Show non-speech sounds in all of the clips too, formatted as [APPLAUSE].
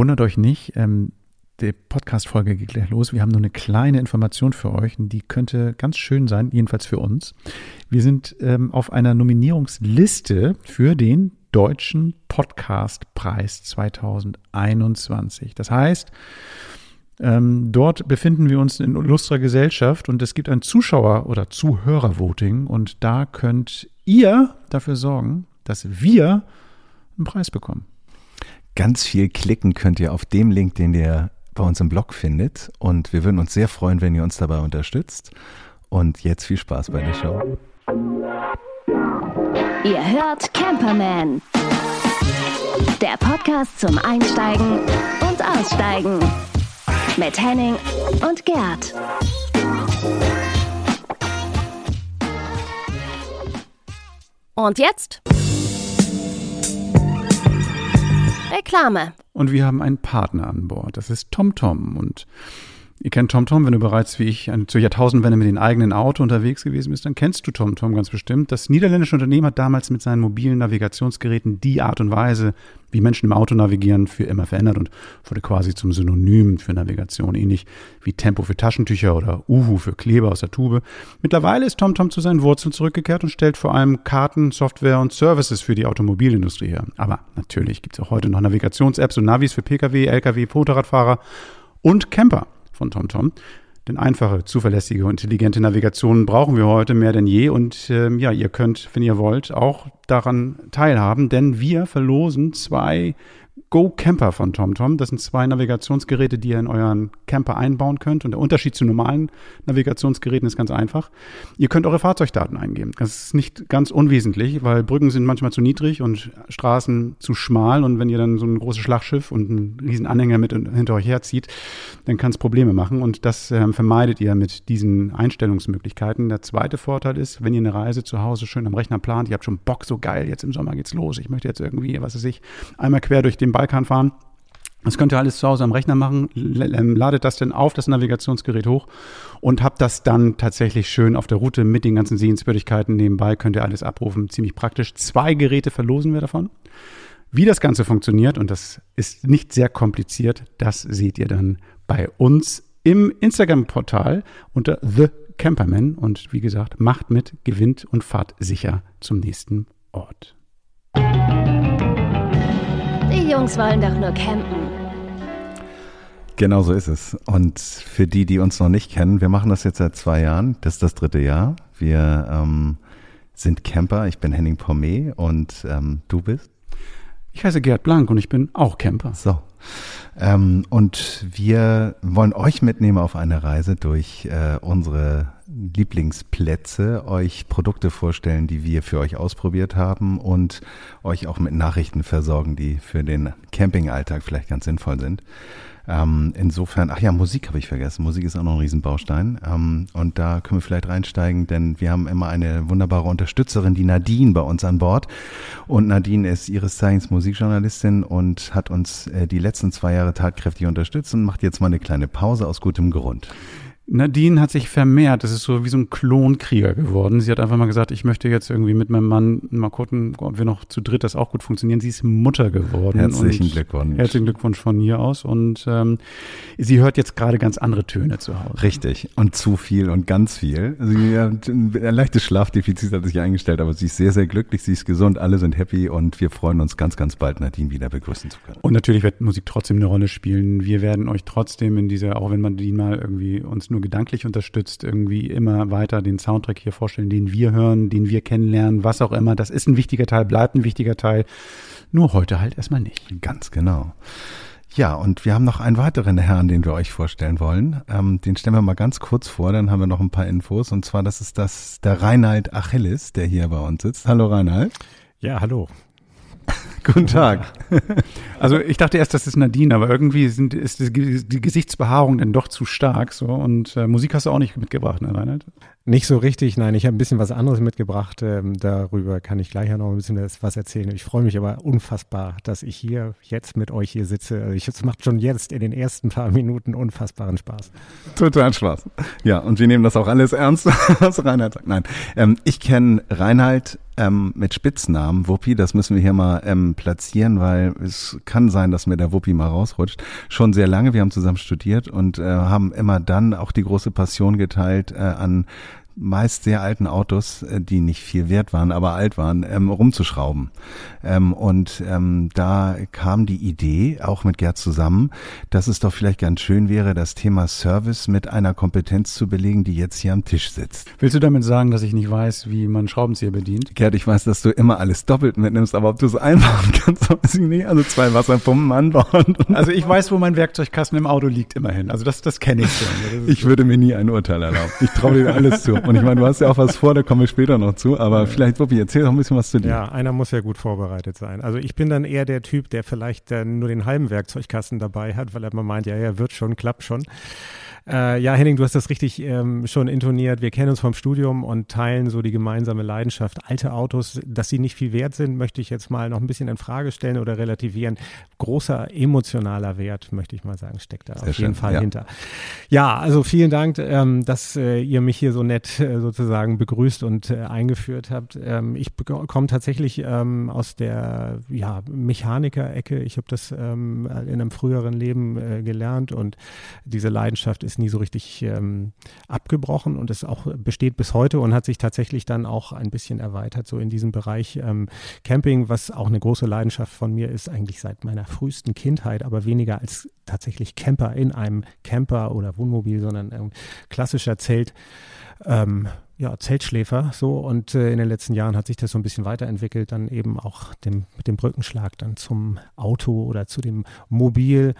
wundert euch nicht, ähm, die Podcast-Folge geht gleich los. Wir haben nur eine kleine Information für euch und die könnte ganz schön sein, jedenfalls für uns. Wir sind ähm, auf einer Nominierungsliste für den Deutschen Podcastpreis 2021. Das heißt, ähm, dort befinden wir uns in illustrer Gesellschaft und es gibt ein Zuschauer- oder Zuhörervoting und da könnt ihr dafür sorgen, dass wir einen Preis bekommen. Ganz viel klicken könnt ihr auf dem Link, den ihr bei uns im Blog findet und wir würden uns sehr freuen, wenn ihr uns dabei unterstützt. Und jetzt viel Spaß bei der Show. Ihr hört Camperman. Der Podcast zum Einsteigen und Aussteigen. Mit Henning und Gerd. Und jetzt? Reklame. Und wir haben einen Partner an Bord. Das ist TomTom. Und ihr kennt TomTom, wenn du bereits wie ich zur Jahrtausendwende mit dem eigenen Auto unterwegs gewesen bist, dann kennst du TomTom ganz bestimmt. Das niederländische Unternehmen hat damals mit seinen mobilen Navigationsgeräten die Art und Weise, wie Menschen im Auto navigieren, für immer verändert und wurde quasi zum Synonym für Navigation, ähnlich wie Tempo für Taschentücher oder Uhu für Kleber aus der Tube. Mittlerweile ist TomTom zu seinen Wurzeln zurückgekehrt und stellt vor allem Karten, Software und Services für die Automobilindustrie her. Aber natürlich gibt es auch heute noch Navigations-Apps und Navis für Pkw, Lkw, Motorradfahrer und Camper von TomTom. Denn einfache, zuverlässige und intelligente Navigation brauchen wir heute mehr denn je. Und ähm, ja, ihr könnt, wenn ihr wollt, auch daran teilhaben, denn wir verlosen zwei Go Camper von TomTom. Das sind zwei Navigationsgeräte, die ihr in euren Camper einbauen könnt. Und der Unterschied zu normalen Navigationsgeräten ist ganz einfach. Ihr könnt eure Fahrzeugdaten eingeben. Das ist nicht ganz unwesentlich, weil Brücken sind manchmal zu niedrig und Straßen zu schmal. Und wenn ihr dann so ein großes Schlachtschiff und einen riesen Anhänger mit hinter euch herzieht, dann kann es Probleme machen. Und das äh, vermeidet ihr mit diesen Einstellungsmöglichkeiten. Der zweite Vorteil ist, wenn ihr eine Reise zu Hause schön am Rechner plant, ihr habt schon Bock, so geil, jetzt im Sommer geht's los. Ich möchte jetzt irgendwie, was weiß ich, einmal quer durch den Balkan fahren. Das könnt ihr alles zu Hause am Rechner machen, ähm, ladet das dann auf das Navigationsgerät hoch und habt das dann tatsächlich schön auf der Route mit den ganzen Sehenswürdigkeiten nebenbei, könnt ihr alles abrufen, ziemlich praktisch. Zwei Geräte verlosen wir davon. Wie das Ganze funktioniert, und das ist nicht sehr kompliziert, das seht ihr dann bei uns im Instagram-Portal unter The Camperman. Und wie gesagt, macht mit, gewinnt und fahrt sicher zum nächsten Ort. Die Jungs wollen doch nur campen. Genau so ist es. Und für die, die uns noch nicht kennen, wir machen das jetzt seit zwei Jahren. Das ist das dritte Jahr. Wir ähm, sind Camper. Ich bin Henning Pommet und ähm, du bist? Ich heiße Gerd Blank und ich bin auch Camper. So. Ähm, und wir wollen euch mitnehmen auf eine Reise durch äh, unsere Lieblingsplätze, euch Produkte vorstellen, die wir für euch ausprobiert haben und euch auch mit Nachrichten versorgen, die für den Campingalltag vielleicht ganz sinnvoll sind. Ähm, insofern, ach ja, Musik habe ich vergessen. Musik ist auch noch ein Riesenbaustein. Ähm, und da können wir vielleicht reinsteigen, denn wir haben immer eine wunderbare Unterstützerin, die Nadine, bei uns an Bord. Und Nadine ist ihres Zeichens Musikjournalistin und hat uns äh, die letzten zwei Jahre tatkräftig unterstützt und macht jetzt mal eine kleine Pause aus gutem Grund. Nadine hat sich vermehrt. Das ist so wie so ein Klonkrieger geworden. Sie hat einfach mal gesagt, ich möchte jetzt irgendwie mit meinem Mann mal gucken, ob wir noch zu dritt das auch gut funktionieren. Sie ist Mutter geworden. Herzlichen Glückwunsch. Herzlichen Glückwunsch von hier aus. Und ähm, sie hört jetzt gerade ganz andere Töne zu Hause. Richtig. Und zu viel und ganz viel. Also, ja, ein leichtes Schlafdefizit hat sich eingestellt, aber sie ist sehr, sehr glücklich. Sie ist gesund. Alle sind happy und wir freuen uns ganz, ganz bald, Nadine wieder begrüßen zu können. Und natürlich wird Musik trotzdem eine Rolle spielen. Wir werden euch trotzdem in dieser, auch wenn man die mal irgendwie uns nur gedanklich unterstützt, irgendwie immer weiter den Soundtrack hier vorstellen, den wir hören, den wir kennenlernen, was auch immer. Das ist ein wichtiger Teil, bleibt ein wichtiger Teil. Nur heute halt erstmal nicht. Ganz genau. Ja, und wir haben noch einen weiteren Herrn, den wir euch vorstellen wollen. Ähm, den stellen wir mal ganz kurz vor, dann haben wir noch ein paar Infos. Und zwar, das ist das der Reinhard Achilles, der hier bei uns sitzt. Hallo Reinhard. Ja, hallo. [LAUGHS] Guten Tag. Also ich dachte erst, das ist Nadine, aber irgendwie sind, ist die, Gesichtsbehaarung dann doch zu stark. So und äh, Musik hast du auch nicht mitgebracht, ne, Reinhard? Nicht so richtig, nein. Ich habe ein bisschen was anderes mitgebracht. Ähm, darüber kann ich gleich noch ein bisschen was erzählen. Ich freue mich aber unfassbar, dass ich hier jetzt mit euch hier sitze. Also ich, es macht schon jetzt in den ersten paar Minuten unfassbaren Spaß. Total Spaß. Ja, und wir nehmen das auch alles ernst, [LAUGHS] was Reinhard sagt. Nein, ähm, ich kenne Reinhard ähm, mit Spitznamen. Wuppi, das müssen wir hier mal ähm, platzieren, weil es kann sein, dass mir der Wuppi mal rausrutscht. Schon sehr lange, wir haben zusammen studiert und äh, haben immer dann auch die große Passion geteilt äh, an meist sehr alten Autos, äh, die nicht viel wert waren, aber alt waren, ähm, rumzuschrauben. Ähm, und ähm, da kam die Idee, auch mit Gerd zusammen, dass es doch vielleicht ganz schön wäre, das Thema Service mit einer Kompetenz zu belegen, die jetzt hier am Tisch sitzt. Willst du damit sagen, dass ich nicht weiß, wie man Schraubenzieher bedient? Gerd, ich weiß, dass du immer alles doppelt mitnimmst, aber ob du es einbauen kannst, [LAUGHS] weiß ich nicht. Also zwei Wasserpumpen anbauen. Also ich weiß, wo mein Werkzeugkasten im Auto liegt, immerhin. Also das, das kenne ich schon. [LAUGHS] Ich würde mir nie ein Urteil erlauben. Ich traue dir alles zu. Und ich meine, du hast ja auch was vor, da kommen wir später noch zu. Aber vielleicht, Wuppi, erzähl doch ein bisschen was zu dir. Ja, einer muss ja gut vorbereitet sein. Also ich bin dann eher der Typ, der vielleicht äh, nur den halben Werkzeugkasten dabei hat, weil er immer meint, ja, ja, wird schon, klappt schon. Äh, ja, Henning, du hast das richtig ähm, schon intoniert. Wir kennen uns vom Studium und teilen so die gemeinsame Leidenschaft. Alte Autos, dass sie nicht viel wert sind, möchte ich jetzt mal noch ein bisschen in Frage stellen oder relativieren. Großer emotionaler Wert, möchte ich mal sagen, steckt da Sehr auf jeden Fall ja. hinter. Ja, also vielen Dank, ähm, dass äh, ihr mich hier so nett äh, sozusagen begrüßt und äh, eingeführt habt. Ähm, ich komme tatsächlich ähm, aus der ja, Mechaniker-Ecke. Ich habe das ähm, in einem früheren Leben äh, gelernt und diese Leidenschaft ist ist nie so richtig ähm, abgebrochen und es auch besteht bis heute und hat sich tatsächlich dann auch ein bisschen erweitert, so in diesem Bereich ähm, Camping, was auch eine große Leidenschaft von mir ist, eigentlich seit meiner frühesten Kindheit, aber weniger als tatsächlich Camper in einem Camper oder Wohnmobil, sondern ein klassischer Zelt. Ähm, ja, Zeltschläfer so und äh, in den letzten Jahren hat sich das so ein bisschen weiterentwickelt, dann eben auch dem, mit dem Brückenschlag dann zum Auto oder zu dem Mobil.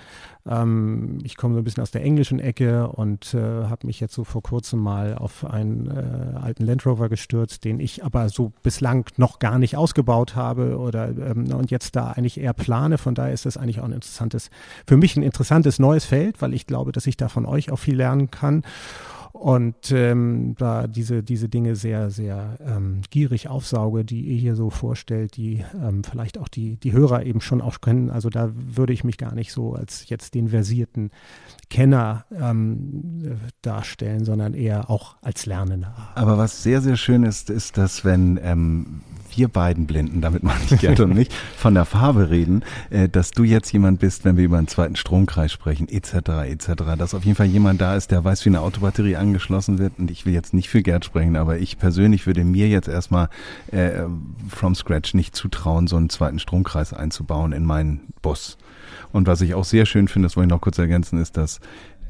Ähm, ich komme so ein bisschen aus der englischen Ecke und äh, habe mich jetzt so vor kurzem mal auf einen äh, alten Land Rover gestürzt, den ich aber so bislang noch gar nicht ausgebaut habe oder ähm, und jetzt da eigentlich eher plane. Von daher ist das eigentlich auch ein interessantes, für mich ein interessantes neues Feld, weil ich glaube, dass ich da von euch auch viel lernen kann und ähm, da diese, diese Dinge sehr, sehr ähm, gierig aufsauge, die ihr hier so vorstellt, die ähm, vielleicht auch die, die Hörer eben schon auch kennen. Also da würde ich mich gar nicht so als jetzt den versierten Kenner ähm, darstellen, sondern eher auch als Lernender. Aber was sehr, sehr schön ist, ist, dass wenn ähm, wir beiden Blinden, damit meine ich Gerd und mich, [LAUGHS] von der Farbe reden, äh, dass du jetzt jemand bist, wenn wir über einen zweiten Stromkreis sprechen, etc., etc., dass auf jeden Fall jemand da ist, der weiß, wie eine Autobatterie angeschlossen wird. Und ich will jetzt nicht für Gerd sprechen, aber ich persönlich würde mir jetzt erstmal äh, from scratch nicht zutrauen, so einen zweiten Stromkreis einzubauen in meinen Bus. Und was ich auch sehr schön finde, das wollte ich noch kurz ergänzen, ist, dass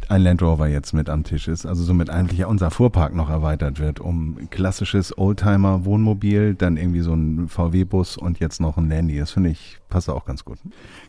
ein Land Rover jetzt mit am Tisch ist, also somit eigentlich unser Fuhrpark noch erweitert wird, um klassisches Oldtimer-Wohnmobil, dann irgendwie so ein VW-Bus und jetzt noch ein Landy. Das finde ich, passt auch ganz gut.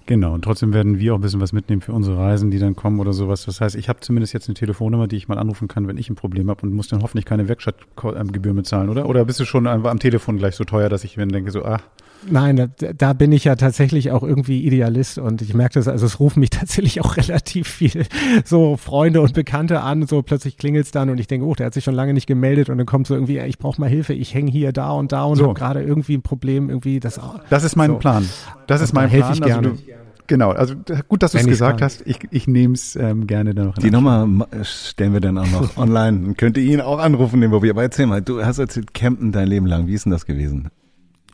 Genau, und trotzdem werden wir auch ein bisschen was mitnehmen für unsere Reisen, die dann kommen oder sowas. Das heißt, ich habe zumindest jetzt eine Telefonnummer, die ich mal anrufen kann, wenn ich ein Problem habe und muss dann hoffentlich keine Werkstattgebühr bezahlen, oder? Oder bist du schon am Telefon gleich so teuer, dass ich mir denke, so, ach, Nein, da, da, bin ich ja tatsächlich auch irgendwie Idealist und ich merke das, also es rufen mich [LAUGHS] tatsächlich auch relativ viel so Freunde und Bekannte an, so plötzlich klingelt es dann und ich denke, oh, der hat sich schon lange nicht gemeldet und dann kommt so irgendwie, ich brauche mal Hilfe, ich hänge hier da und da und so. habe gerade irgendwie ein Problem, irgendwie das. Das ist mein so. Plan. Das ist mein da Plan. Ich gerne. Also du, Genau, also gut, dass du es gesagt kann. hast. Ich, ich nehme es ähm, gerne dann noch. Die Nummer stellen wir dann auch noch [LAUGHS] online. Könnt ihr ihn auch anrufen, den Bobby. Aber erzähl mal, du hast erzählt, campen dein Leben lang. Wie ist denn das gewesen?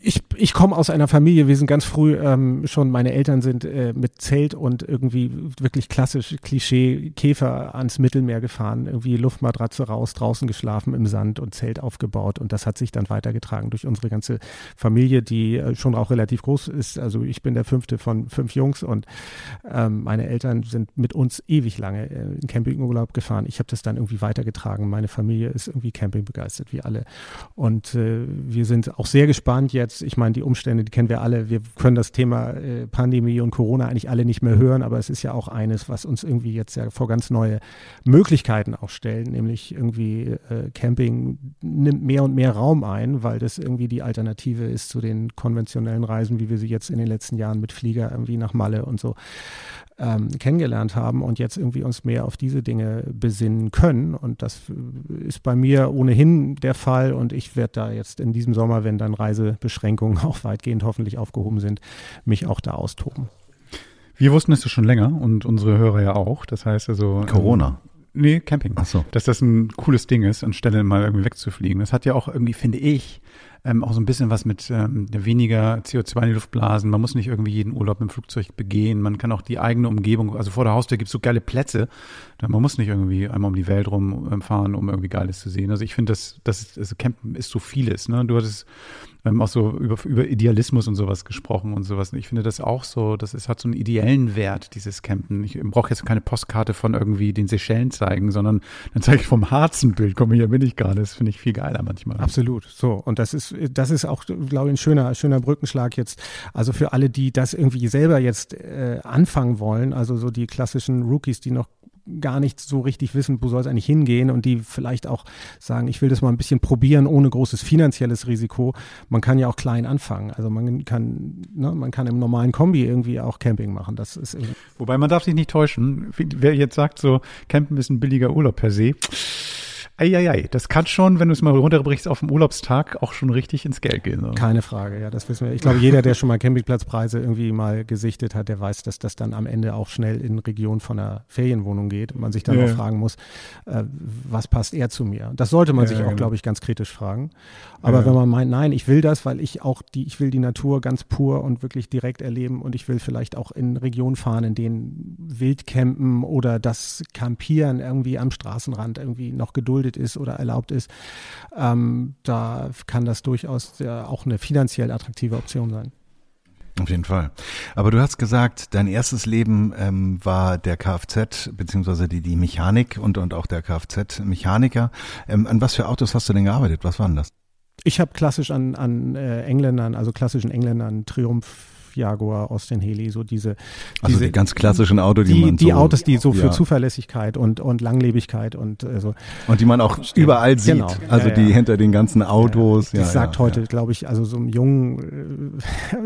Ich, ich komme aus einer Familie, wir sind ganz früh ähm, schon, meine Eltern sind äh, mit Zelt und irgendwie wirklich klassisch Klischee Käfer ans Mittelmeer gefahren, irgendwie Luftmatratze raus, draußen geschlafen im Sand und Zelt aufgebaut und das hat sich dann weitergetragen durch unsere ganze Familie, die äh, schon auch relativ groß ist. Also ich bin der fünfte von fünf Jungs und ähm, meine Eltern sind mit uns ewig lange äh, in Campingurlaub gefahren. Ich habe das dann irgendwie weitergetragen. Meine Familie ist irgendwie Camping begeistert, wie alle. Und äh, wir sind auch sehr gespannt jetzt ich meine, die Umstände, die kennen wir alle. Wir können das Thema äh, Pandemie und Corona eigentlich alle nicht mehr hören, aber es ist ja auch eines, was uns irgendwie jetzt ja vor ganz neue Möglichkeiten auch stellen, nämlich irgendwie äh, Camping nimmt mehr und mehr Raum ein, weil das irgendwie die Alternative ist zu den konventionellen Reisen, wie wir sie jetzt in den letzten Jahren mit Flieger irgendwie nach Malle und so ähm, kennengelernt haben und jetzt irgendwie uns mehr auf diese Dinge besinnen können. Und das ist bei mir ohnehin der Fall. Und ich werde da jetzt in diesem Sommer, wenn dann Reisebeschränkungen [LAUGHS] auch weitgehend hoffentlich aufgehoben sind, mich auch da austoben. Wir wussten es ja schon länger und unsere Hörer ja auch. Das heißt also. Ähm, Corona. Nee, Camping. Ach so. Dass das ein cooles Ding ist, anstelle mal irgendwie wegzufliegen. Das hat ja auch irgendwie, finde ich, ähm, auch so ein bisschen was mit ähm, weniger CO2 in die Luft blasen. Man muss nicht irgendwie jeden Urlaub mit dem Flugzeug begehen. Man kann auch die eigene Umgebung, also vor der Haustür gibt es so geile Plätze. Man muss nicht irgendwie einmal um die Welt rumfahren, um irgendwie Geiles zu sehen. Also ich finde, das, das also Campen ist so vieles. Ne? Du hattest ähm, auch so über, über Idealismus und sowas gesprochen und sowas. Ich finde das auch so, das ist, hat so einen ideellen Wert, dieses Campen. Ich brauche jetzt keine Postkarte von irgendwie den Seychellen zeigen, sondern dann zeige ich vom Harzenbild, komm, hier bin ich gerade. Das finde ich viel geiler manchmal. Absolut. So. Und das ist, das ist auch, glaube ich, ein schöner, schöner Brückenschlag jetzt. Also für alle, die das irgendwie selber jetzt äh, anfangen wollen, also so die klassischen Rookies, die noch gar nicht so richtig wissen, wo soll es eigentlich hingehen und die vielleicht auch sagen, ich will das mal ein bisschen probieren ohne großes finanzielles Risiko. Man kann ja auch klein anfangen. Also man kann, ne, man kann im normalen Kombi irgendwie auch Camping machen. Das ist Wobei man darf sich nicht täuschen. Wer jetzt sagt so, Campen ist ein billiger Urlaub per se, Eieiei, das kann schon, wenn du es mal runterbrichst auf dem Urlaubstag, auch schon richtig ins Geld gehen. So. Keine Frage, ja, das wissen wir. Ich glaube, jeder, der schon mal Campingplatzpreise irgendwie mal gesichtet hat, der weiß, dass das dann am Ende auch schnell in Region von einer Ferienwohnung geht und man sich dann ja. auch fragen muss, äh, was passt eher zu mir? Das sollte man ja, sich auch, genau. glaube ich, ganz kritisch fragen. Aber ja. wenn man meint, nein, ich will das, weil ich auch die, ich will die Natur ganz pur und wirklich direkt erleben und ich will vielleicht auch in Regionen fahren, in denen Wildcampen oder das Campieren irgendwie am Straßenrand irgendwie noch geduldet geduldet ist oder erlaubt ist, ähm, da kann das durchaus ja, auch eine finanziell attraktive Option sein. Auf jeden Fall. Aber du hast gesagt, dein erstes Leben ähm, war der Kfz, beziehungsweise die, die Mechanik und, und auch der Kfz-Mechaniker. Ähm, an was für Autos hast du denn gearbeitet? Was waren das? Ich habe klassisch an, an äh, Engländern, also klassischen Engländern, Triumph Jaguar, Austin Heli, so diese, also diese die ganz klassischen Autos, die, die man die so, Autos, die so für ja. Zuverlässigkeit und und Langlebigkeit und äh, so und die man auch überall sieht, genau. also ja, die hinter den ganzen Autos. Ja, das sagt heute, glaube ich, also so einem jungen,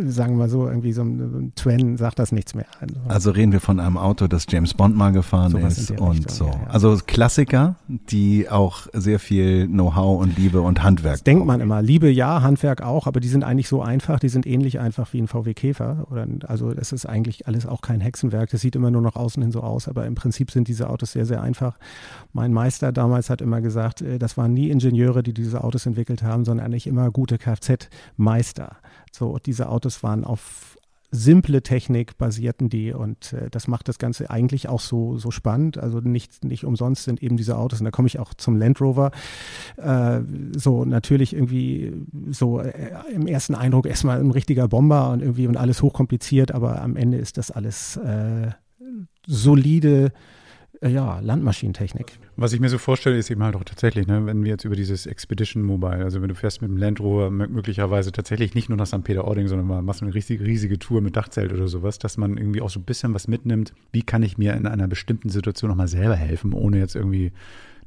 äh, [LAUGHS] sagen wir so irgendwie so ein, so ein Twen sagt das nichts mehr. Also, also reden wir von einem Auto, das James Bond mal gefahren ist und Richtung, so. Also Klassiker, die auch sehr viel Know-how und Liebe und Handwerk. Das denkt man immer. Liebe ja, Handwerk auch, aber die sind eigentlich so einfach, die sind ähnlich einfach wie ein VW Käfer Käfer. Oder, also es ist eigentlich alles auch kein Hexenwerk. Das sieht immer nur nach außen hin so aus, aber im Prinzip sind diese Autos sehr, sehr einfach. Mein Meister damals hat immer gesagt, äh, das waren nie Ingenieure, die diese Autos entwickelt haben, sondern eigentlich immer gute Kfz-Meister. So, diese Autos waren auf simple Technik basierten die und äh, das macht das Ganze eigentlich auch so, so spannend. Also nicht, nicht umsonst sind eben diese Autos, und da komme ich auch zum Land Rover, äh, so natürlich irgendwie so äh, im ersten Eindruck erstmal ein richtiger Bomber und irgendwie und alles hochkompliziert, aber am Ende ist das alles äh, solide ja, Landmaschinentechnik. Was ich mir so vorstelle, ist eben halt auch tatsächlich, ne, wenn wir jetzt über dieses Expedition Mobile, also wenn du fährst mit dem Land Rover möglicherweise tatsächlich nicht nur nach St. Peter-Ording, sondern mal machst eine riesige, riesige Tour mit Dachzelt oder sowas, dass man irgendwie auch so ein bisschen was mitnimmt. Wie kann ich mir in einer bestimmten Situation nochmal selber helfen, ohne jetzt irgendwie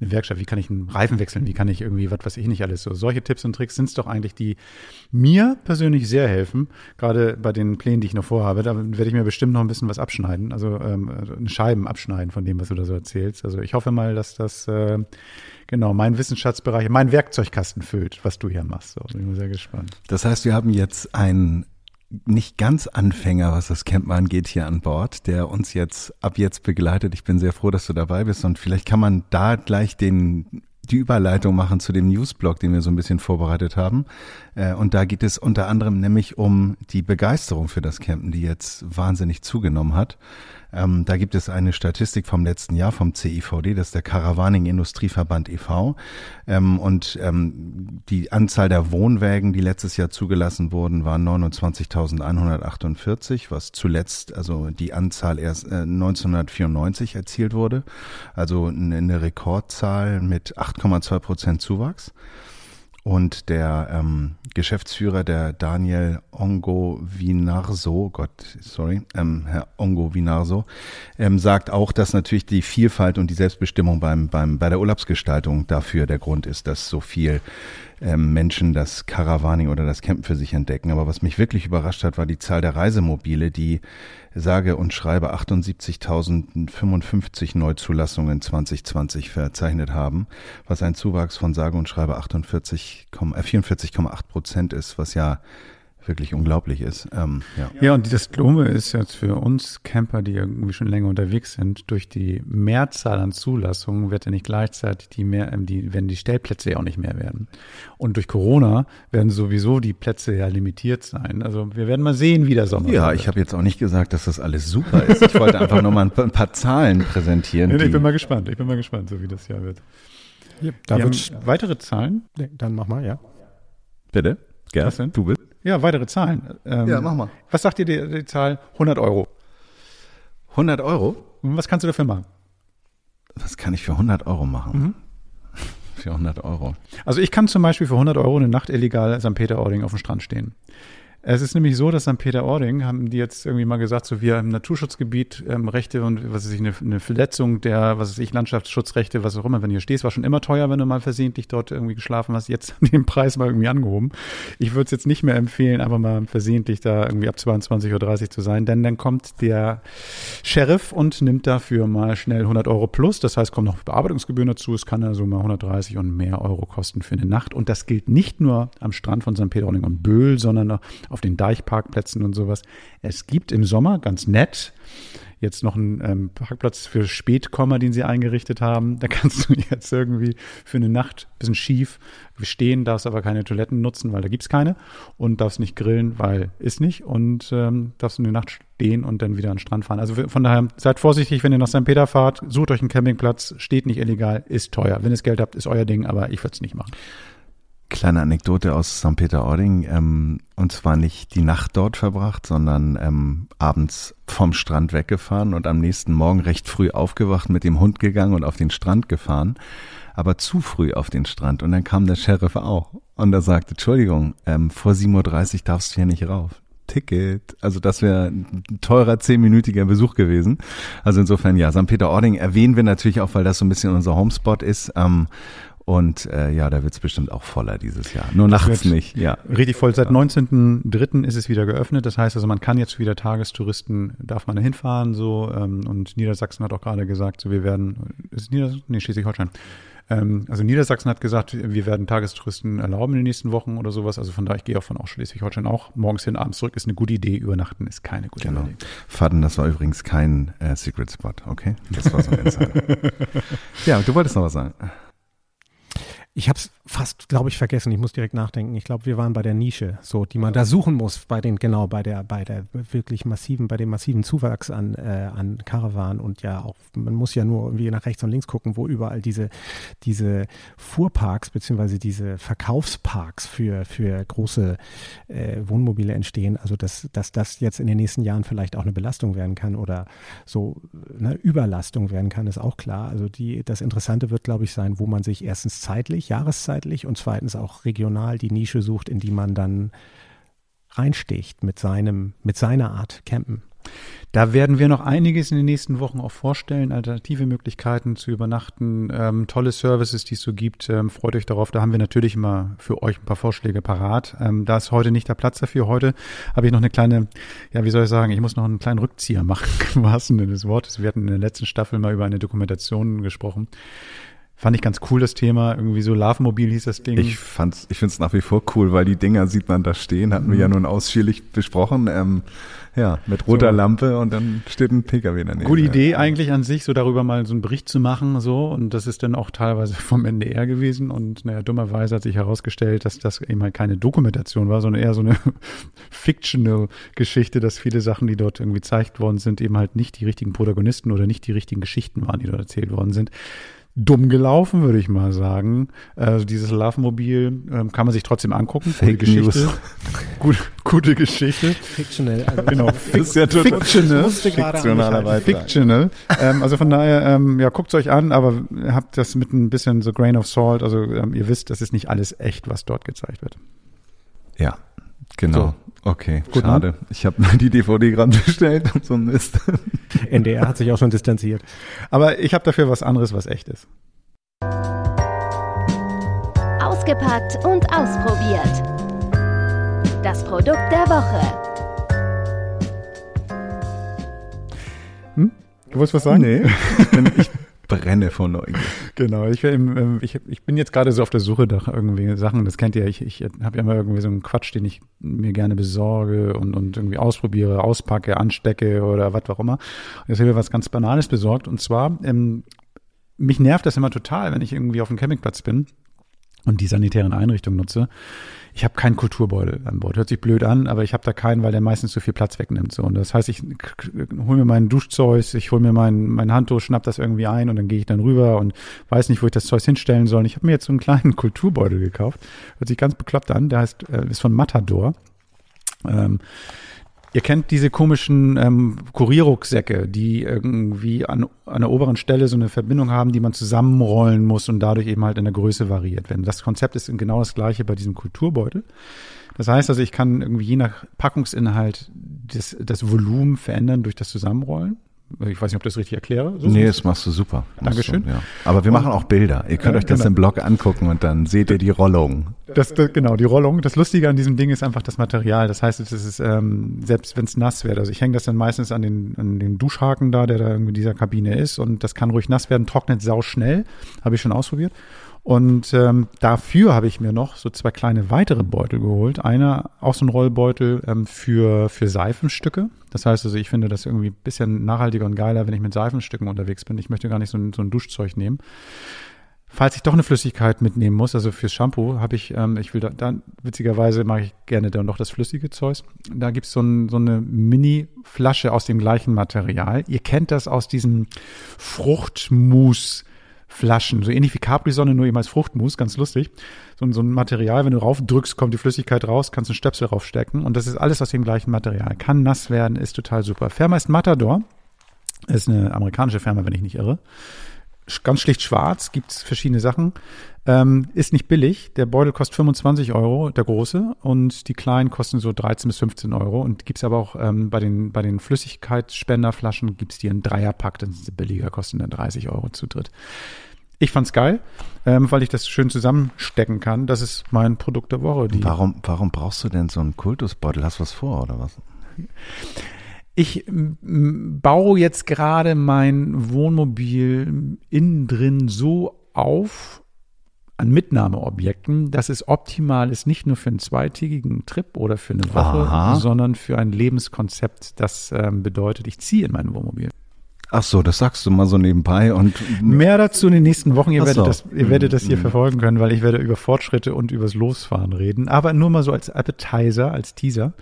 eine Werkstatt, wie kann ich einen Reifen wechseln, wie kann ich irgendwie, was weiß ich nicht alles. So, solche Tipps und Tricks sind es doch eigentlich, die mir persönlich sehr helfen, gerade bei den Plänen, die ich noch vorhabe. Da werde ich mir bestimmt noch ein bisschen was abschneiden, also ähm, Scheiben abschneiden von dem, was du da so erzählst. Also ich hoffe mal, dass das äh, genau mein Wissenschaftsbereich, mein Werkzeugkasten füllt, was du hier machst. So, bin ich sehr gespannt. Das heißt, wir haben jetzt ein nicht ganz Anfänger, was das Campen angeht, hier an Bord, der uns jetzt ab jetzt begleitet. Ich bin sehr froh, dass du dabei bist und vielleicht kann man da gleich den die Überleitung machen zu dem Newsblog, den wir so ein bisschen vorbereitet haben. Äh, und da geht es unter anderem nämlich um die Begeisterung für das Campen, die jetzt wahnsinnig zugenommen hat. Ähm, da gibt es eine Statistik vom letzten Jahr vom CIVD, das ist der Caravaning Industrieverband e.V. Ähm, und ähm, die Anzahl der Wohnwägen, die letztes Jahr zugelassen wurden, waren 29.148, was zuletzt, also die Anzahl erst äh, 1994 erzielt wurde. Also eine Rekordzahl mit 8,2 Prozent Zuwachs. Und der ähm, Geschäftsführer, der Daniel Ongo Vinarso, Gott, sorry, ähm, Herr Ongo Vinarso, ähm, sagt auch, dass natürlich die Vielfalt und die Selbstbestimmung beim, beim, bei der Urlaubsgestaltung dafür der Grund ist, dass so viel ähm, Menschen das Caravaning oder das Campen für sich entdecken. Aber was mich wirklich überrascht hat, war die Zahl der Reisemobile, die sage und schreibe 78.055 Neuzulassungen 2020 verzeichnet haben, was ein Zuwachs von sage und schreibe 48, äh, 44,8 Prozent ist, was ja wirklich unglaublich ist. Ähm, ja. Ja, und das Dumme ist jetzt für uns Camper, die irgendwie schon länger unterwegs sind, durch die Mehrzahl an Zulassungen wird ja nicht gleichzeitig die mehr, ähm, die, werden die Stellplätze ja auch nicht mehr werden. Und durch Corona werden sowieso die Plätze ja limitiert sein. Also wir werden mal sehen, wie der Sommer Ja, wird. ich habe jetzt auch nicht gesagt, dass das alles super ist. Ich wollte einfach nur mal ein paar, ein paar Zahlen präsentieren. Nee, nee, ich bin mal gespannt. Ich bin mal gespannt, so wie das Jahr wird. Da wir wird, weitere Zahlen? nee, dann mach mal, ja. Bitte? Gerd, du bist? Ja, weitere Zahlen. Ähm, Ja, mach mal. Was sagt dir die, die Zahl? 100 Euro. 100 Euro? Was kannst du dafür machen? Was kann ich für 100 Euro machen? Mhm. [LAUGHS] Für 100 Euro. Also ich kann zum Beispiel für 100 Euro eine Nacht illegal St. Peter-Ording auf dem Strand stehen. Es ist nämlich so, dass St. Peter-Ording haben die jetzt irgendwie mal gesagt, so wir im Naturschutzgebiet ähm, Rechte und was weiß ich, eine, eine Verletzung der, was weiß ich, Landschaftsschutzrechte, was auch immer, wenn du hier stehst, war schon immer teuer, wenn du mal versehentlich dort irgendwie geschlafen hast. Jetzt haben den Preis mal irgendwie angehoben. Ich würde es jetzt nicht mehr empfehlen, einfach mal versehentlich da irgendwie ab 22.30 Uhr zu sein, denn dann kommt der Sheriff und nimmt dafür mal schnell 100 Euro plus. Das heißt, kommen noch Bearbeitungsgebühren dazu. Es kann also mal 130 und mehr Euro kosten für eine Nacht. Und das gilt nicht nur am Strand von St. Peter-Ording und Böhl, sondern auch auf den Deichparkplätzen und sowas. Es gibt im Sommer, ganz nett, jetzt noch einen ähm, Parkplatz für Spätkommer, den sie eingerichtet haben. Da kannst du [LAUGHS] jetzt irgendwie für eine Nacht ein bisschen schief stehen, darfst aber keine Toiletten nutzen, weil da gibt's keine und darfst nicht grillen, weil ist nicht und ähm, darfst eine Nacht stehen und dann wieder an den Strand fahren. Also von daher seid vorsichtig, wenn ihr nach St. Peter fahrt, sucht euch einen Campingplatz, steht nicht illegal, ist teuer. Wenn ihr das Geld habt, ist euer Ding, aber ich würde es nicht machen. Kleine Anekdote aus St. Peter-Ording. Ähm, und zwar nicht die Nacht dort verbracht, sondern ähm, abends vom Strand weggefahren und am nächsten Morgen recht früh aufgewacht, mit dem Hund gegangen und auf den Strand gefahren. Aber zu früh auf den Strand. Und dann kam der Sheriff auch. Und er sagte, Entschuldigung, ähm, vor 7.30 Uhr darfst du hier nicht rauf. Ticket. Also das wäre ein teurer zehnminütiger Besuch gewesen. Also insofern ja, St. Peter-Ording erwähnen wir natürlich auch, weil das so ein bisschen unser Homespot ist. Ähm, und äh, ja, da wird's bestimmt auch voller dieses Jahr. Nur nachts wird- nicht, ja. Richtig voll. Seit 19.03. ist es wieder geöffnet. Das heißt also, man kann jetzt wieder Tagestouristen, darf man da hinfahren, so. Ähm, und Niedersachsen hat auch gerade gesagt, so wir werden, ist es Niedersachsen? Nee, Schleswig-Holstein. Ähm, also Niedersachsen hat gesagt, wir werden Tagestouristen erlauben in den nächsten Wochen oder sowas. Also von daher, ich gehe auch von auch Schleswig-Holstein auch. Morgens hin, abends zurück ist eine gute Idee. Übernachten ist keine gute Genau. Idee. Faden, das war übrigens kein äh, Secret Spot, okay? Das war so ein Insider. [LAUGHS] ja, du wolltest noch was sagen. Ich habe es fast, glaube ich, vergessen. Ich muss direkt nachdenken. Ich glaube, wir waren bei der Nische, so die man da suchen muss, bei den genau bei der bei der wirklich massiven, bei dem massiven Zuwachs an äh, an Caravan und ja auch man muss ja nur irgendwie nach rechts und links gucken, wo überall diese diese Fuhrparks beziehungsweise diese Verkaufsparks für für große äh, Wohnmobile entstehen. Also dass dass das jetzt in den nächsten Jahren vielleicht auch eine Belastung werden kann oder so eine Überlastung werden kann, ist auch klar. Also die das Interessante wird, glaube ich, sein, wo man sich erstens zeitlich, jahreszeitlich und zweitens auch regional die Nische sucht, in die man dann reinsticht mit seinem, mit seiner Art Campen. Da werden wir noch einiges in den nächsten Wochen auch vorstellen, alternative Möglichkeiten zu übernachten, ähm, tolle Services, die es so gibt. Ähm, freut euch darauf. Da haben wir natürlich immer für euch ein paar Vorschläge parat. Ähm, da ist heute nicht der Platz dafür. Heute habe ich noch eine kleine, ja, wie soll ich sagen, ich muss noch einen kleinen Rückzieher machen, [LAUGHS] im wahrsten Sinne des Wortes. Wir hatten in der letzten Staffel mal über eine Dokumentation gesprochen. Fand ich ganz cool, das Thema. Irgendwie so Larvenmobil hieß das Ding. Ich fand's, ich find's nach wie vor cool, weil die Dinger sieht man da stehen, hatten wir ja nun ausführlich besprochen. Ähm, ja, mit roter So. Lampe und dann steht ein PKW daneben. Gute Ja. Idee eigentlich an sich, so darüber mal so einen Bericht zu machen, so. Und das ist dann auch teilweise vom NDR gewesen. Und naja, dummerweise hat sich herausgestellt, dass das eben halt keine Dokumentation war, sondern eher so eine [LAUGHS] fictional Geschichte, dass viele Sachen, die dort irgendwie gezeigt worden sind, eben halt nicht die richtigen Protagonisten oder nicht die richtigen Geschichten waren, die dort erzählt worden sind. Dumm gelaufen, würde ich mal sagen. Also dieses Larvenmobil ähm, kann man sich trotzdem angucken. Fake gute Geschichte. News. Gute, gute Geschichte. Fictional. Also Genau. Ist ja Fictional. Beitrag. Fictional. ähm, also von daher, ähm, ja, guckt's euch an, aber habt das mit ein bisschen so Grain of Salt. Also ähm, ihr wisst, das ist nicht alles echt, was dort gezeigt wird. Ja, genau. So. Okay, Gut, ne? schade. Ich habe [LAUGHS] die DVD gerade bestellt und so ein Mist. [LAUGHS] NDR hat sich auch schon distanziert. Aber ich habe dafür was anderes, was echt ist. Ausgepackt und ausprobiert. Das Produkt der Woche. Du wolltest was sagen? Nee, ich, bin, ich brenne von Neugier. [LAUGHS] Genau, ich, ähm, ich, ich bin jetzt gerade so auf der Suche nach irgendwie Sachen, das kennt ihr, ich, ich habe ja immer irgendwie so einen Quatsch, den ich mir gerne besorge und, und irgendwie ausprobiere, auspacke, anstecke oder was auch immer. Jetzt habe ich was ganz Banales besorgt und zwar, ähm, mich nervt das immer total, wenn ich irgendwie auf dem Campingplatz bin und die sanitären Einrichtungen nutze. Ich habe keinen Kulturbeutel an Bord. Hört sich blöd an, aber ich habe da keinen, weil der meistens zu viel Platz wegnimmt. So. Und das heißt, ich hole mir mein Duschzeug, ich hole mir mein, mein Handtuch, schnapp das irgendwie ein und dann gehe ich dann rüber und weiß nicht, wo ich das Zeug hinstellen soll. Und ich habe mir jetzt so einen kleinen [LAUGHS] Kulturbeutel gekauft. Hört sich ganz bekloppt an. Der heißt, äh, ist von Matador. Ähm, Ihr kennt diese komischen ähm, Kurierrucksäcke, die irgendwie an, an der oberen Stelle so eine Verbindung haben, die man zusammenrollen muss und dadurch eben halt in der Größe variiert werden. Das Konzept ist genau das gleiche bei diesem Kulturbeutel. Das heißt also, ich kann irgendwie je nach Packungsinhalt das, das Volumen verändern durch das Zusammenrollen. Ich weiß nicht, ob ich das richtig erkläre. So nee, das machst du super. Dankeschön. Du, ja. Aber wir machen auch Bilder. Ihr könnt äh, euch das genau. im Blog angucken und dann seht ihr die Rollung. Das, das, genau, die Rollung. Das Lustige an diesem Ding ist einfach das Material. Das heißt, es ist, ähm, selbst wenn es nass wird, also ich hänge das dann meistens an den, an den Duschhaken da, der da irgendwie in dieser Kabine ist und das kann ruhig nass werden, trocknet sau schnell. Habe ich schon ausprobiert. Und ähm, dafür habe ich mir noch so zwei kleine weitere Beutel geholt. Einer, auch so ein Rollbeutel ähm, für, für Seifenstücke. Das heißt also, ich finde das irgendwie ein bisschen nachhaltiger und geiler, wenn ich mit Seifenstücken unterwegs bin. Ich möchte gar nicht so ein, so ein Duschzeug nehmen. Falls ich doch eine Flüssigkeit mitnehmen muss, also fürs Shampoo, habe ich, ähm, ich will da, da witzigerweise mache ich gerne dann noch das flüssige Zeug. Da gibt's so, ein, so eine Mini-Flasche aus dem gleichen Material. Ihr kennt das aus diesem Fruchtmus Flaschen, so ähnlich wie Capri-Sonne, nur eben als Fruchtmus, ganz lustig. So, so ein Material, wenn du raufdrückst, kommt die Flüssigkeit raus, kannst einen Stöpsel raufstecken und das ist alles aus dem gleichen Material. Kann nass werden, ist total super. Firma ist Matador, ist eine amerikanische Firma, wenn ich nicht irre. Ganz schlicht schwarz, gibt's verschiedene Sachen. Ähm, ist nicht billig. Der Beutel kostet 25 Euro, der große, und die kleinen kosten so 13 bis 15 Euro. Und gibt's aber auch ähm, bei den, bei den Flüssigkeitsspenderflaschen gibt's die in Dreierpack, dann sind sie billiger, kosten dann 30 Euro zu dritt. Ich fand's geil, ähm, weil ich das schön zusammenstecken kann. Das ist mein Produkt der Woche. warum, warum brauchst du denn so einen Kultusbeutel? Hast du was vor oder was? Ich baue jetzt gerade mein Wohnmobil innen drin so auf an Mitnahmeobjekten, dass es optimal ist, nicht nur für einen zweitägigen Trip oder für eine Woche, Aha. sondern für ein Lebenskonzept, das ähm, bedeutet, ich ziehe in mein Wohnmobil. Ach so, das sagst du mal so nebenbei und mehr dazu in den nächsten Wochen. Ihr werdet so. das, ihr werdet das hier mhm. verfolgen können, weil ich werde über Fortschritte und übers Losfahren reden. Aber nur mal so als Appetizer, als Teaser.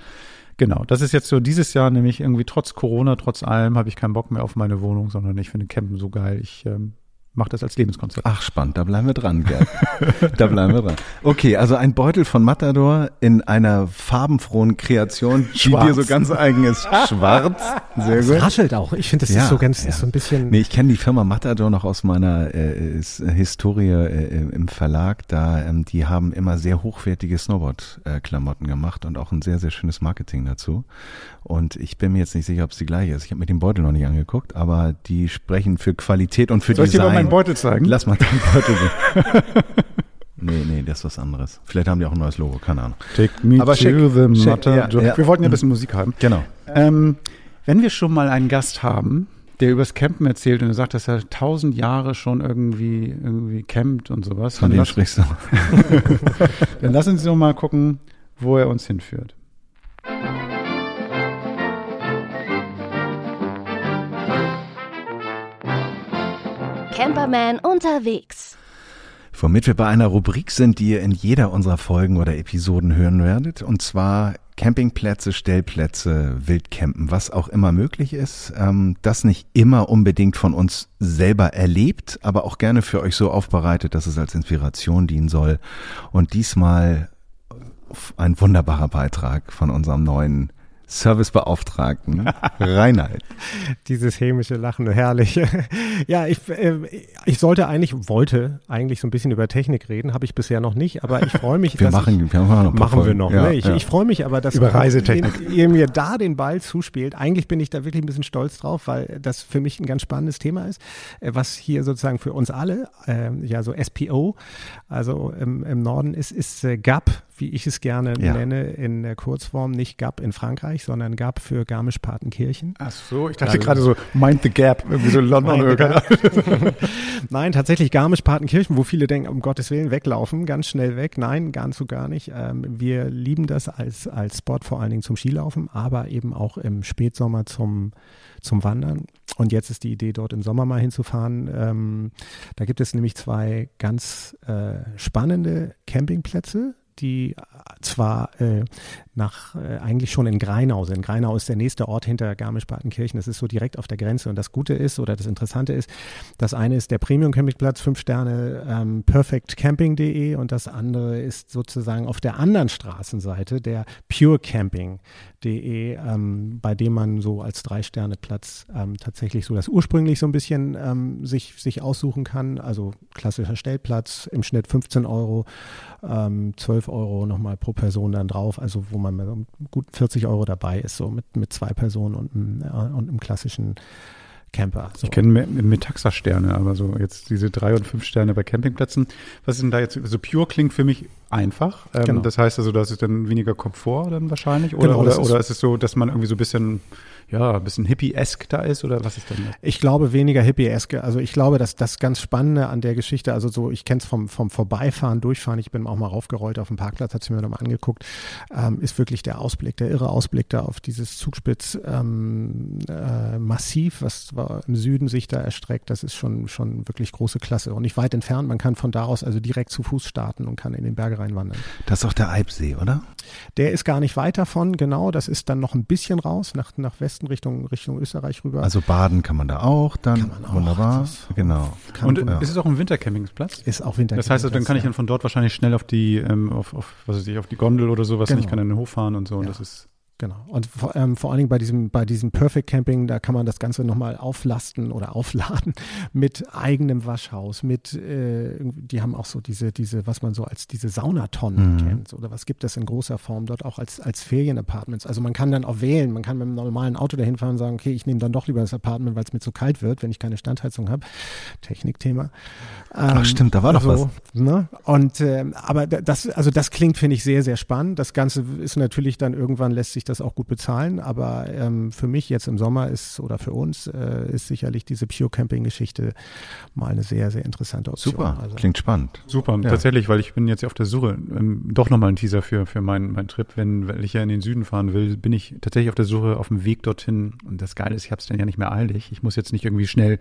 Genau, das ist jetzt so dieses Jahr nämlich irgendwie trotz Corona, trotz allem habe ich keinen Bock mehr auf meine Wohnung, sondern ich finde Campen so geil. Ich ähm, macht das als Lebenskonzept. Ach, spannend, da bleiben wir dran, Gerd. [LAUGHS] da bleiben wir dran. Okay, also ein Beutel von Matador in einer farbenfrohen Kreation, Schwarz. die dir so ganz eigen ist. [LAUGHS] Schwarz, sehr gut. Das raschelt auch. Ich finde, das ja, ist so ganz, ja. ist so ein bisschen. Nee, ich kenne die Firma Matador noch aus meiner äh, Historie äh, im Verlag. Da, ähm, die haben immer sehr hochwertige Snowboard-Klamotten gemacht und auch ein sehr, sehr schönes Marketing dazu. Und ich bin mir jetzt nicht sicher, ob es die gleiche ist. Ich habe mir den Beutel noch nicht angeguckt, aber die sprechen für Qualität und für Soll Design. Meinen Beutel zeigen? Lass mal deinen Beutel sehen. [LAUGHS] Nee, nee, das ist was anderes. Vielleicht haben die auch ein neues Logo, keine Ahnung. Take me Aber to check, the matter. Ja, ja. Wir wollten ja ein bisschen Musik haben. Genau. Ähm, wenn wir schon mal einen Gast haben, der übers Campen erzählt und er sagt, dass er tausend Jahre schon irgendwie, irgendwie campt und sowas. Von dem sprichst du. [LAUGHS] dann lass uns doch mal gucken, wo er uns hinführt. Camperman unterwegs. Womit wir bei einer Rubrik sind, die ihr in jeder unserer Folgen oder Episoden hören werdet. Und zwar Campingplätze, Stellplätze, Wildcampen, was auch immer möglich ist. Ähm, das nicht immer unbedingt von uns selber erlebt, aber auch gerne für euch so aufbereitet, dass es als Inspiration dienen soll. Und diesmal ein wunderbarer Beitrag von unserem neuen Servicebeauftragten [LAUGHS] Reinhard. Dieses hämische Lachen, herrlich. [LAUGHS] ja, ich, äh, ich sollte eigentlich, wollte eigentlich so ein bisschen über Technik reden, habe ich bisher noch nicht, aber ich freue mich. wir machen, ich, wir machen, noch machen wir noch. Ja, ne? ich, ja. ich freue mich aber, dass über Reisetechnik. Ihr, ihr mir da den Ball zuspielt. Eigentlich bin ich da wirklich ein bisschen stolz drauf, weil das für mich ein ganz spannendes Thema ist, äh, was hier sozusagen für uns alle, äh, ja so SPO, also im, im Norden ist, ist äh, GAP wie ich es gerne Ja. nenne, in der Kurzform nicht GAP in Frankreich, sondern GAP für Garmisch-Partenkirchen. Ach so, ich dachte Also- gerade so, Mind the Gap, irgendwie so London oder [LAUGHS] Nein, tatsächlich Garmisch-Partenkirchen, wo viele denken, um Gottes Willen, weglaufen, ganz schnell weg. Nein, ganz so gar nicht. Ähm, wir lieben das als, als Spot vor allen Dingen zum Skilaufen, aber eben auch im Spätsommer zum, zum Wandern. Und jetzt ist die Idee, dort im Sommer mal hinzufahren. Ähm, da gibt es nämlich zwei ganz äh, spannende Campingplätze, die zwar äh, nach äh, eigentlich schon in Greinau sind. Greinau ist der nächste Ort hinter Garmisch-Partenkirchen. Das ist so direkt auf der Grenze. Und das Gute ist oder das Interessante ist, das eine ist der Premium-Campingplatz, fünf Sterne ähm, perfectcamping.de und das andere ist sozusagen auf der anderen Straßenseite der purecamping.de, ähm, bei dem man so als Drei-Sterne-Platz ähm, tatsächlich so das ursprünglich so ein bisschen ähm, sich, sich aussuchen kann. Also klassischer Stellplatz, im Schnitt 15 Euro, ähm, 12 Euro nochmal pro Person dann drauf, also wo man mit gut 40 Euro dabei ist, so mit, mit zwei Personen und einem, äh, und einem klassischen Camper. So. Ich kenne Metaxa-Sterne, aber so jetzt diese drei und fünf Sterne bei Campingplätzen. Was ist denn da jetzt? So Pure klingt für mich einfach. Ähm, Genau. Das heißt also, das ist dann weniger Komfort dann wahrscheinlich? Oder, Genau, oder, ist- oder ist es so, dass man irgendwie so ein bisschen, ja, ein bisschen hippie-esque da ist? Oder was ist denn das? Ich glaube weniger hippie-eske. Also ich glaube, dass das ganz Spannende an der Geschichte, also so, ich kenne es vom, vom Vorbeifahren, Durchfahren, ich bin auch mal raufgerollt auf dem Parkplatz, hat es mir nochmal angeguckt, ähm, ist wirklich der Ausblick, der irre Ausblick da auf dieses Zugspitz ähm, äh, Massiv, was zwar im Süden sich da erstreckt, das ist schon, schon wirklich große Klasse. Und nicht weit entfernt, man kann von da aus also direkt zu Fuß starten und kann in den Berge reinwandern. Das ist auch der Eibsee, oder? Der ist gar nicht weit davon, genau, das ist dann noch ein bisschen raus, nach, nach Westen Richtung, Richtung Österreich rüber. Also baden kann man da auch, dann Kann man auch, wunderbar. das- Genau. Kann Und man- ist es auch ein Wintercampingplatz? ist auch Winter. Das heißt, also, dann kann ich ja. dann von dort wahrscheinlich schnell auf die, ähm, auf, auf, was weiß ich, auf die Gondel oder sowas und ich Genau. kann in den Hof fahren und so. Und Ja. das ist, Genau. Und vor, ähm, vor allen Dingen bei diesem, bei diesem Perfect Camping, da kann man das Ganze nochmal auflasten oder [LAUGHS] aufladen mit eigenem Waschhaus, mit, äh, die haben auch so diese, diese, was man so als diese Saunatonnen Mhm. kennt oder was gibt es in großer Form dort auch als, als Ferienapartments. Also man kann dann auch wählen, man kann mit einem normalen Auto dahin fahren und sagen, okay, ich nehme dann doch lieber das Apartment, weil es mir zu kalt wird, wenn ich keine Standheizung habe. Technikthema. Ach Ähm, stimmt, da war doch was. Ne? Und ähm, aber da- das, also das klingt, finde ich, sehr, sehr spannend. Das Ganze ist natürlich dann irgendwann lässt sich das auch gut bezahlen, aber ähm, für mich jetzt im Sommer ist oder für uns äh, ist sicherlich diese Pure Camping-Geschichte mal eine sehr, sehr interessante Option. Super, Also, klingt spannend. Super, Ja. tatsächlich, weil ich bin jetzt auf der Suche, ähm, doch nochmal ein Teaser für, für meinen mein Trip, wenn, wenn ich ja in den Süden fahren will, bin ich tatsächlich auf der Suche auf dem Weg dorthin. Und das Geile ist, ich habe es dann ja nicht mehr eilig. Ich muss jetzt nicht irgendwie schnell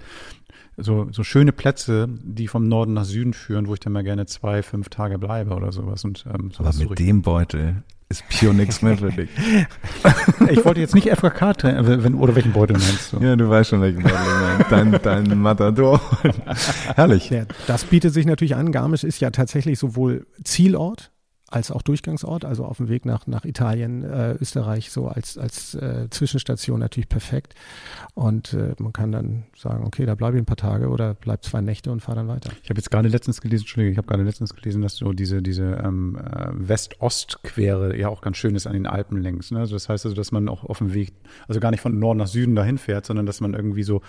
so, so schöne Plätze, die vom Norden nach Süden führen, wo ich dann mal gerne zwei, fünf Tage bleibe oder sowas. Und ähm, Aber sowas suche mit dem Beutel ist Pure nichts mehr für dich. [LAUGHS] Ich wollte jetzt nicht FKK, wenn, oder welchen Beutel meinst du? Ja, du weißt schon, welchen Beutel meine. Dein, dein Matador. Herrlich. ja, das bietet sich natürlich an. Garmisch ist ja tatsächlich sowohl Zielort als auch Durchgangsort, also auf dem Weg nach, nach Italien, äh, Österreich, so als, als äh, Zwischenstation natürlich perfekt. Und äh, man kann dann sagen, okay, da bleibe ich ein paar Tage oder bleib zwei Nächte und fahre dann weiter. Ich habe jetzt gerade letztens gelesen, Entschuldigung, ich habe gerade letztens gelesen, dass so diese, diese ähm, äh, West-Ost-Quere ja auch ganz schön ist an den Alpen längs. Ne? Also das heißt also, dass man auch auf dem Weg, also gar nicht von Norden nach Süden dahin fährt, sondern dass man irgendwie so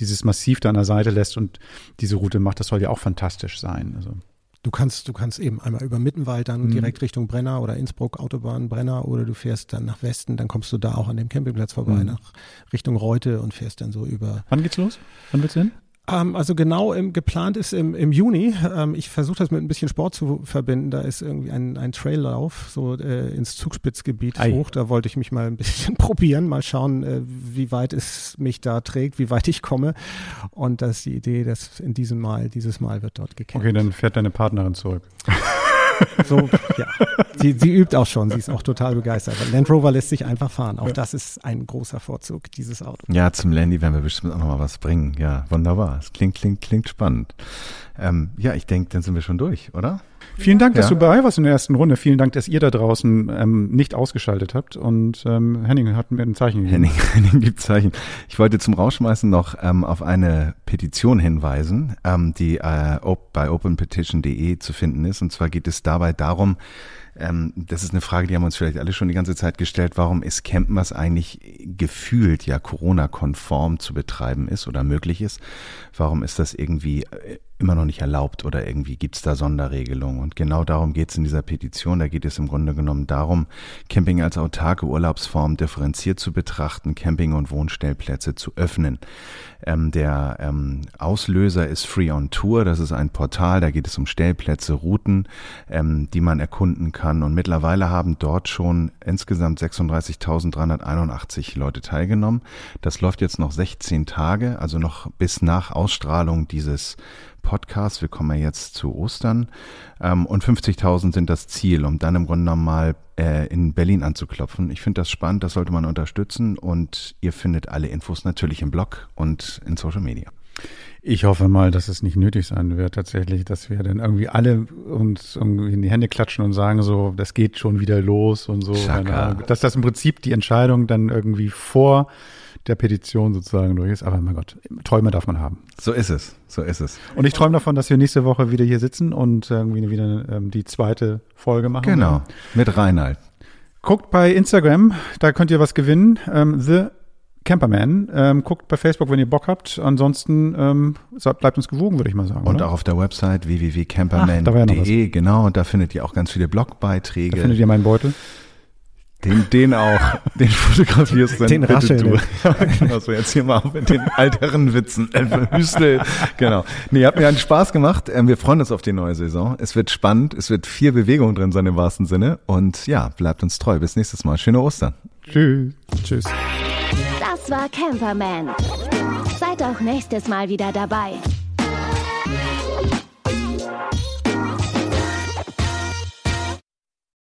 dieses Massiv da an der Seite lässt und diese Route macht. Das soll ja auch fantastisch sein. Also Du kannst, du kannst eben einmal über Mittenwald dann Mhm. direkt Richtung Brenner oder Innsbruck Autobahn Brenner oder du fährst dann nach Westen, dann kommst du da auch an dem Campingplatz vorbei Mhm. nach Richtung Reute und fährst dann so über. wann geht's los? Wann willst du hin? Ähm, also genau im, geplant ist im, im Juni. Ähm, ich versuche das mit ein bisschen Sport zu verbinden. Da ist irgendwie ein, ein Traillauf so äh, ins Zugspitzgebiet Ei. hoch. Da wollte ich mich mal ein bisschen [LAUGHS] probieren, mal schauen, äh, wie weit es mich da trägt, wie weit ich komme. Und das ist die Idee, dass in diesem Mal, dieses Mal wird dort gecampt. Okay, dann fährt deine Partnerin zurück. So, ja. Sie, sie übt auch schon, sie ist auch total begeistert. Land Rover lässt sich einfach fahren. Auch das ist ein großer Vorzug, dieses Auto. Ja, zum Landy werden wir bestimmt auch nochmal was bringen. Ja, wunderbar. Es klingt, klingt, klingt spannend. Ähm, ja, ich denke, dann sind wir schon durch, oder? Vielen Dank, dass Ja. du dabei warst in der ersten Runde. Vielen Dank, dass ihr da draußen ähm, nicht ausgeschaltet habt. Und ähm, Henning hat mir ein Zeichen gegeben. Henning, [LAUGHS] Henning gibt Zeichen. Ich wollte zum Rausschmeißen noch ähm, auf eine Petition hinweisen, ähm, die äh, bei openpetition.de zu finden ist. Und zwar geht es dabei darum, Ähm, das ist eine Frage, die haben uns vielleicht alle schon die ganze Zeit gestellt. Warum ist Campen, was eigentlich gefühlt ja Corona-konform zu betreiben ist oder möglich ist, warum ist das irgendwie äh, immer noch nicht erlaubt oder irgendwie gibt's da Sonderregelungen. Und genau darum geht's in dieser Petition. Da geht es im Grunde genommen darum, Camping als autarke Urlaubsform differenziert zu betrachten, Camping- und Wohnstellplätze zu öffnen. Ähm, der ähm, Auslöser ist Free on Tour. Das ist ein Portal, da geht es um Stellplätze, Routen, ähm, die man erkunden kann. Und mittlerweile haben dort schon insgesamt 36.381 Leute teilgenommen. Das läuft jetzt noch 16 Tage, also noch bis nach Ausstrahlung dieses Podcast. Wir kommen ja jetzt zu Ostern. Ähm, und 50.000 sind das Ziel, um dann im Grunde genommen mal äh, in Berlin anzuklopfen. Ich finde das spannend, das sollte man unterstützen. Und ihr findet alle Infos natürlich im Blog und in Social Media. Ich hoffe mal, dass es nicht nötig sein wird, tatsächlich, dass wir dann irgendwie alle uns irgendwie in die Hände klatschen und sagen so, das geht schon wieder los und so. Dass das im Prinzip die Entscheidung dann irgendwie vor der Petition sozusagen durch ist. Aber mein Gott, Träume darf man haben. So ist es, so ist es. Und ich träume davon, dass wir nächste Woche wieder hier sitzen und irgendwie wieder ähm, die zweite Folge machen. Genau, werden. mit Reinhard. Guckt bei Instagram, da könnt ihr was gewinnen. Ähm, The Camperman. Ähm, guckt bei Facebook, wenn ihr Bock habt. Ansonsten ähm, bleibt uns gewogen, würde ich mal sagen. Und oder? auch auf der Website www.camperman.de, ja genau. Und da findet ihr auch ganz viele Blogbeiträge. Da findet ihr meinen Beutel. Den, den auch, den fotografierst du Den Rascheln. Du. genau, so jetzt hier mal mit den alteren Witzen. Hüstel. Genau. Nee, hat mir einen Spaß gemacht. Ähm, wir freuen uns auf die neue Saison. Es wird spannend. Es wird viel Bewegung drin sein im wahrsten Sinne. Und ja, bleibt uns treu. Bis nächstes Mal. Schöne Ostern. Tschüss. Tschüss. Das war Camperman. Seid auch nächstes Mal wieder dabei.